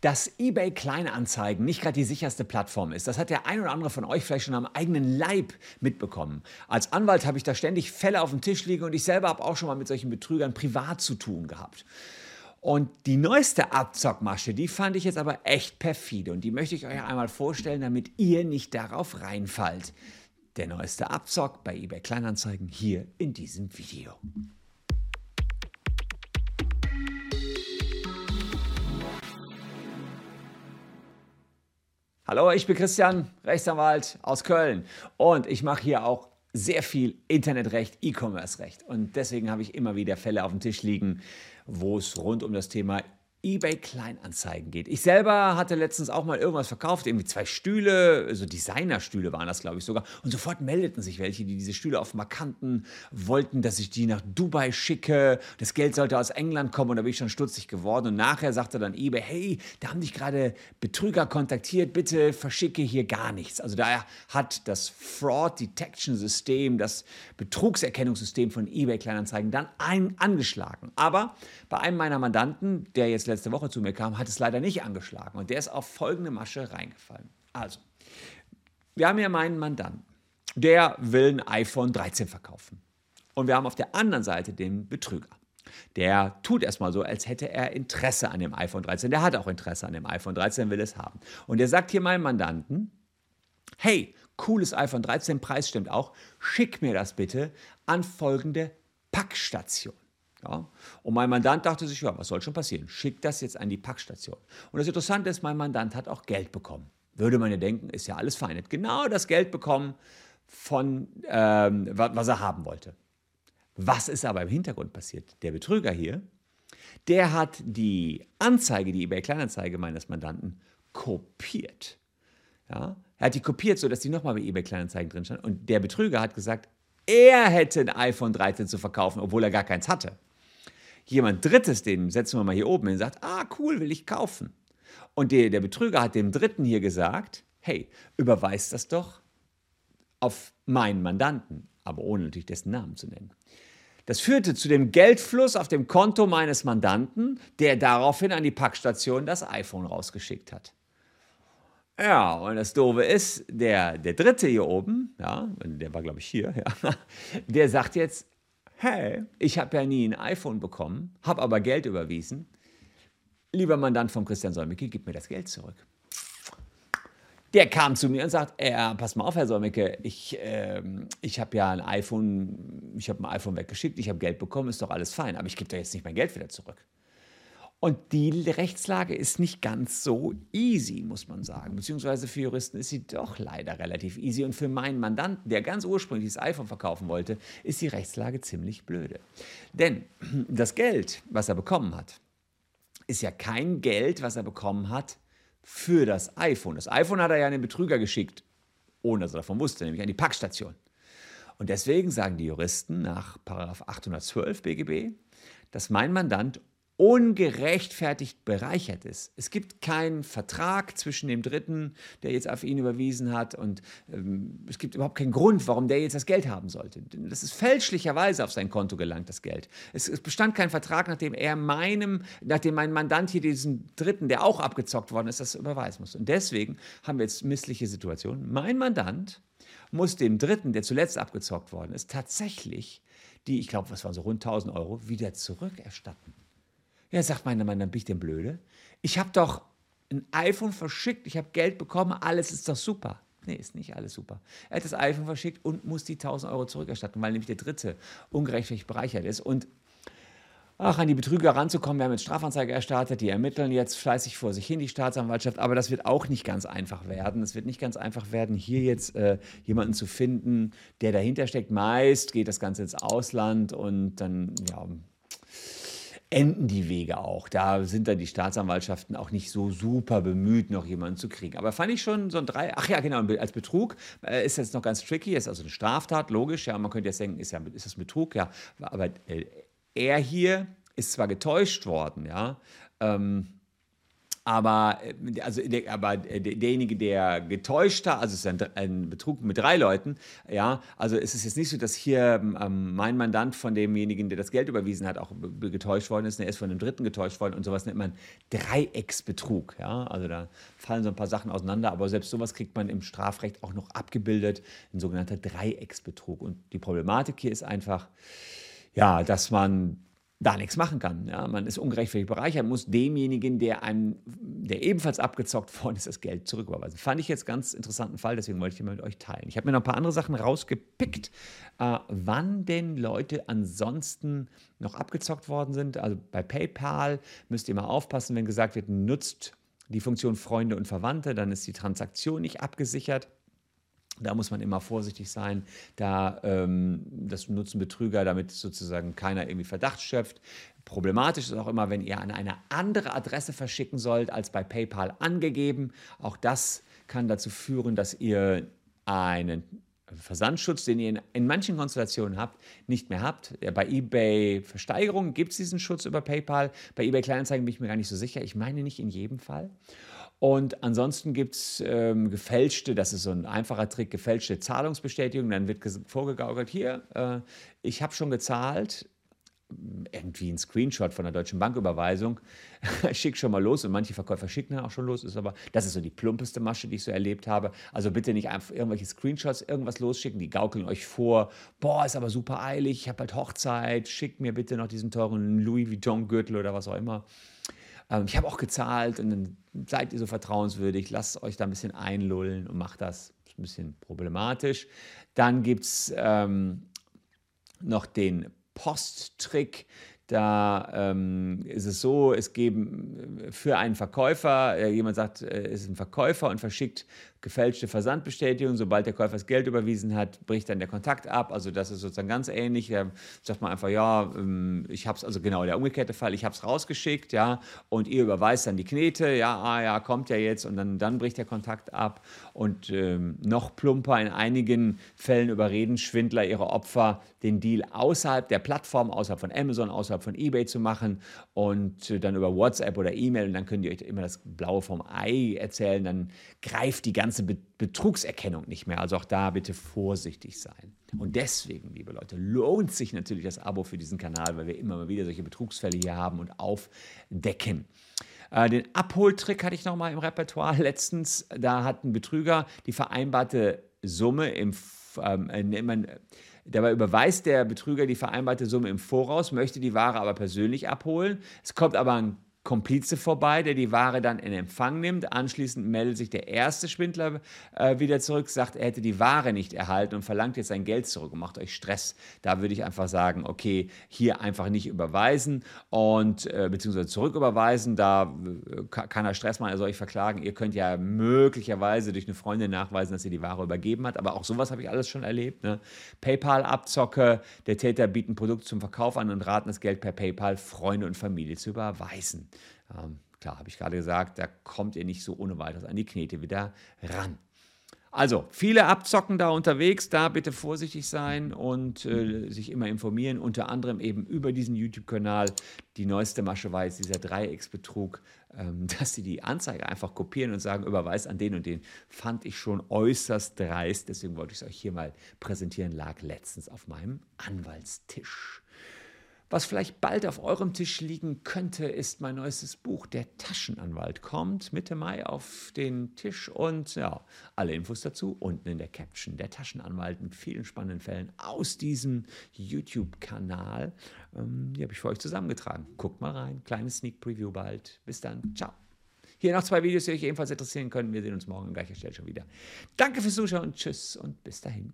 dass eBay Kleinanzeigen nicht gerade die sicherste Plattform ist. Das hat der ein oder andere von euch vielleicht schon am eigenen Leib mitbekommen. Als Anwalt habe ich da ständig Fälle auf dem Tisch liegen und ich selber habe auch schon mal mit solchen Betrügern privat zu tun gehabt. Und die neueste Abzockmasche, die fand ich jetzt aber echt perfide und die möchte ich euch einmal vorstellen, damit ihr nicht darauf reinfallt. Der neueste Abzock bei eBay Kleinanzeigen hier in diesem Video. Hallo, ich bin Christian, Rechtsanwalt aus Köln. Und ich mache hier auch sehr viel Internetrecht, E-Commerce-Recht. Und deswegen habe ich immer wieder Fälle auf dem Tisch liegen, wo es rund um das Thema eBay Kleinanzeigen geht. Ich selber hatte letztens auch mal irgendwas verkauft, irgendwie zwei Stühle, so Designerstühle waren das, glaube ich sogar. Und sofort meldeten sich welche, die diese Stühle auf Markanten wollten, dass ich die nach Dubai schicke. Das Geld sollte aus England kommen und da bin ich schon stutzig geworden. Und nachher sagte dann eBay, hey, da haben dich gerade Betrüger kontaktiert, bitte verschicke hier gar nichts. Also da hat das Fraud Detection System, das Betrugserkennungssystem von eBay Kleinanzeigen dann ein, angeschlagen. Aber bei einem meiner Mandanten, der jetzt letzte Woche zu mir kam, hat es leider nicht angeschlagen und der ist auf folgende Masche reingefallen. Also, wir haben hier meinen Mandanten, der will ein iPhone 13 verkaufen. Und wir haben auf der anderen Seite den Betrüger. Der tut erstmal so, als hätte er Interesse an dem iPhone 13. Der hat auch Interesse an dem iPhone 13, will es haben. Und er sagt hier meinem Mandanten, hey, cooles iPhone 13, Preis stimmt auch, schick mir das bitte an folgende Packstation. Ja? Und mein Mandant dachte sich, ja, was soll schon passieren? Schickt das jetzt an die Packstation. Und das Interessante ist, mein Mandant hat auch Geld bekommen. Würde man ja denken, ist ja alles fein. Hat genau das Geld bekommen, von, ähm, was er haben wollte. Was ist aber im Hintergrund passiert? Der Betrüger hier, der hat die Anzeige, die eBay Kleinanzeige meines Mandanten, kopiert. Ja? Er hat die kopiert, sodass die nochmal bei eBay Kleinanzeigen drin stand. Und der Betrüger hat gesagt, er hätte ein iPhone 13 zu verkaufen, obwohl er gar keins hatte jemand Drittes, den setzen wir mal hier oben hin, sagt, ah, cool, will ich kaufen. Und der, der Betrüger hat dem Dritten hier gesagt, hey, überweist das doch auf meinen Mandanten, aber ohne natürlich dessen Namen zu nennen. Das führte zu dem Geldfluss auf dem Konto meines Mandanten, der daraufhin an die Packstation das iPhone rausgeschickt hat. Ja, und das Doofe ist, der, der Dritte hier oben, ja, der war glaube ich hier, ja, der sagt jetzt, hey, ich habe ja nie ein iPhone bekommen, habe aber Geld überwiesen. Lieber Mandant von Christian Solmecke, gib mir das Geld zurück. Der kam zu mir und sagt, äh, pass mal auf, Herr Solmecke, ich, äh, ich habe ja ein iPhone, ich habe ein iPhone weggeschickt, ich habe Geld bekommen, ist doch alles fein, aber ich gebe doch jetzt nicht mein Geld wieder zurück. Und die Rechtslage ist nicht ganz so easy, muss man sagen. Beziehungsweise für Juristen ist sie doch leider relativ easy. Und für meinen Mandanten, der ganz ursprünglich das iPhone verkaufen wollte, ist die Rechtslage ziemlich blöde. Denn das Geld, was er bekommen hat, ist ja kein Geld, was er bekommen hat für das iPhone. Das iPhone hat er ja an den Betrüger geschickt, ohne dass er davon wusste, nämlich an die Packstation. Und deswegen sagen die Juristen nach 812 BGB, dass mein Mandant ungerechtfertigt bereichert ist. Es gibt keinen Vertrag zwischen dem Dritten, der jetzt auf ihn überwiesen hat, und ähm, es gibt überhaupt keinen Grund, warum der jetzt das Geld haben sollte. Das ist fälschlicherweise auf sein Konto gelangt, das Geld. Es, es bestand kein Vertrag, nachdem er meinem, nachdem mein Mandant hier diesen Dritten, der auch abgezockt worden ist, das überweisen muss. Und deswegen haben wir jetzt missliche Situationen. Mein Mandant muss dem Dritten, der zuletzt abgezockt worden ist, tatsächlich die, ich glaube, was waren so rund 1000 Euro, wieder zurückerstatten. Ja, sagt meine Mann, dann bin ich denn blöde? Ich habe doch ein iPhone verschickt, ich habe Geld bekommen, alles ist doch super. Nee, ist nicht alles super. Er hat das iPhone verschickt und muss die 1000 Euro zurückerstatten, weil nämlich der Dritte ungerechtfertigt bereichert ist. Und ach, an die Betrüger ranzukommen, wir haben jetzt Strafanzeige erstattet, die ermitteln jetzt fleißig vor sich hin, die Staatsanwaltschaft, aber das wird auch nicht ganz einfach werden. Es wird nicht ganz einfach werden, hier jetzt äh, jemanden zu finden, der dahinter steckt. Meist geht das Ganze ins Ausland und dann, ja, enden die Wege auch. Da sind dann die Staatsanwaltschaften auch nicht so super bemüht, noch jemanden zu kriegen. Aber fand ich schon so ein drei. Ach ja, genau, als Betrug äh, ist jetzt noch ganz tricky, ist also eine Straftat, logisch. Ja, man könnte jetzt denken, ist, ja, ist das Betrug? Ja, aber äh, er hier ist zwar getäuscht worden, ja. Ähm, Aber, äh, also, der, aber derjenige, der getäuscht hat, also es ist ein, ein, Betrug mit drei Leuten, ja, also es ist jetzt nicht so, dass hier ähm, mein Mandant von demjenigen, der das Geld überwiesen hat, auch getäuscht worden ist, er ist von dem Dritten getäuscht worden und sowas nennt man Dreiecksbetrug, ja, also da fallen so ein paar Sachen auseinander, aber selbst sowas kriegt man im Strafrecht auch noch abgebildet, ein sogenannter Dreiecksbetrug. Und die Problematik hier ist einfach, ja, dass man da nichts machen kann. Ja, man ist ungerechtfertigt bereichert, muss demjenigen, der einem, der ebenfalls abgezockt worden ist, das Geld zurücküberweisen. Fand ich jetzt ganz interessanten Fall, deswegen wollte ich den mit euch teilen. Ich habe mir noch ein paar andere Sachen rausgepickt, äh, wann denn Leute ansonsten noch abgezockt worden sind. Also bei PayPal müsst ihr mal aufpassen, wenn gesagt wird, nutzt die Funktion Freunde und Verwandte, dann ist die Transaktion nicht abgesichert. Da muss man immer vorsichtig sein. Da ähm, das nutzen Betrüger, damit sozusagen keiner irgendwie Verdacht schöpft. Problematisch ist auch immer, wenn ihr an eine andere Adresse verschicken sollt, als bei PayPal angegeben. Auch das kann dazu führen, dass ihr einen Versandschutz, den ihr in, in, manchen Konstellationen habt, nicht mehr habt. Bei eBay Versteigerungen gibt es diesen Schutz über PayPal. Bei eBay Kleinanzeigen bin ich mir gar nicht so sicher. Ich meine nicht in jedem Fall. Und ansonsten gibt es ähm, gefälschte, das ist so ein einfacher Trick, gefälschte Zahlungsbestätigung. Dann wird vorgegaukelt, hier, äh, ich habe schon gezahlt, irgendwie ein Screenshot von der Deutschen Banküberweisung, schick schon mal los und manche Verkäufer schicken dann auch schon los, ist aber, das ist so die plumpeste Masche, die ich so erlebt habe. Also bitte nicht einfach irgendwelche Screenshots, irgendwas losschicken, die gaukeln euch vor, boah, ist aber super eilig, ich habe halt Hochzeit, schickt mir bitte noch diesen teuren Louis Vuitton Gürtel oder was auch immer. Ähm, ich habe auch gezahlt und dann seid ihr so vertrauenswürdig, lasst euch da ein bisschen einlullen und macht das. Das ist ein bisschen problematisch. Dann gibt es ähm, noch den Posttrick. Da ähm, ist es so, es geben für einen Verkäufer, äh, jemand sagt, äh, es ist ein Verkäufer und verschickt gefälschte Versandbestätigung. Sobald der Käufer das Geld überwiesen hat, bricht dann der Kontakt ab. Also das ist sozusagen ganz ähnlich. Da sagt man einfach, ja, ähm, ich habe es, also genau der umgekehrte Fall, ich habe es rausgeschickt, ja, und ihr überweist dann die Knete, ja, ah ja, kommt ja jetzt und dann, dann bricht der Kontakt ab. Und ähm, noch plumper, in einigen Fällen überreden Schwindler ihre Opfer, den Deal außerhalb der Plattform, außerhalb von Amazon, außerhalb von eBay zu machen und äh, dann über WhatsApp oder E-Mail und dann könnt ihr euch immer das Blaue vom Ei erzählen, dann greift die ganze ganze Betrugserkennung nicht mehr. Also auch da bitte vorsichtig sein. Und deswegen, liebe Leute, lohnt sich natürlich das Abo für diesen Kanal, weil wir immer mal wieder solche Betrugsfälle hier haben und aufdecken. Äh, den Abholtrick hatte ich noch mal im Repertoire letztens. Da hat ein Betrüger die vereinbarte Summe im ähm, äh, Dabei überweist der Betrüger die vereinbarte Summe im Voraus, möchte die Ware aber persönlich abholen. Es kommt aber ein Komplize vorbei, der die Ware dann in Empfang nimmt. Anschließend meldet sich der erste Schwindler äh, wieder zurück, sagt, er hätte die Ware nicht erhalten und verlangt jetzt sein Geld zurück und macht euch Stress. Da würde ich einfach sagen, okay, hier einfach nicht überweisen und äh, beziehungsweise zurücküberweisen. Da äh, kann er Stress machen, er soll euch verklagen. Ihr könnt ja möglicherweise durch eine Freundin nachweisen, dass ihr die Ware übergeben hat. Aber auch sowas habe ich alles schon erlebt. Ne? PayPal-Abzocke, der Täter bietet ein Produkt zum Verkauf an und raten das Geld per PayPal Freunde und Familie zu überweisen. Ähm, klar, habe ich gerade gesagt, da kommt ihr nicht so ohne weiteres an die Knete wieder ran. Also, viele Abzocken da unterwegs, da bitte vorsichtig sein und äh, sich immer informieren, unter anderem eben über diesen YouTube-Kanal. Die neueste Masche war jetzt dieser Dreiecksbetrug, ähm, dass sie die Anzeige einfach kopieren und sagen, überweis an den und den, fand ich schon äußerst dreist. Deswegen wollte ich es euch hier mal präsentieren, lag letztens auf meinem Anwaltstisch. Was vielleicht bald auf eurem Tisch liegen könnte, ist mein neuestes Buch, Der Taschenanwalt. Kommt Mitte Mai auf den Tisch und ja, alle Infos dazu unten in der Caption. Der Taschenanwalt mit vielen spannenden Fällen aus diesem YouTube-Kanal. Ähm, die habe ich für euch zusammengetragen. Guckt mal rein. Kleines Sneak Preview bald. Bis dann. Ciao. Hier noch zwei Videos, die euch ebenfalls interessieren können. Wir sehen uns morgen an gleicher Stelle schon wieder. Danke fürs Zuschauen tschüss und bis dahin.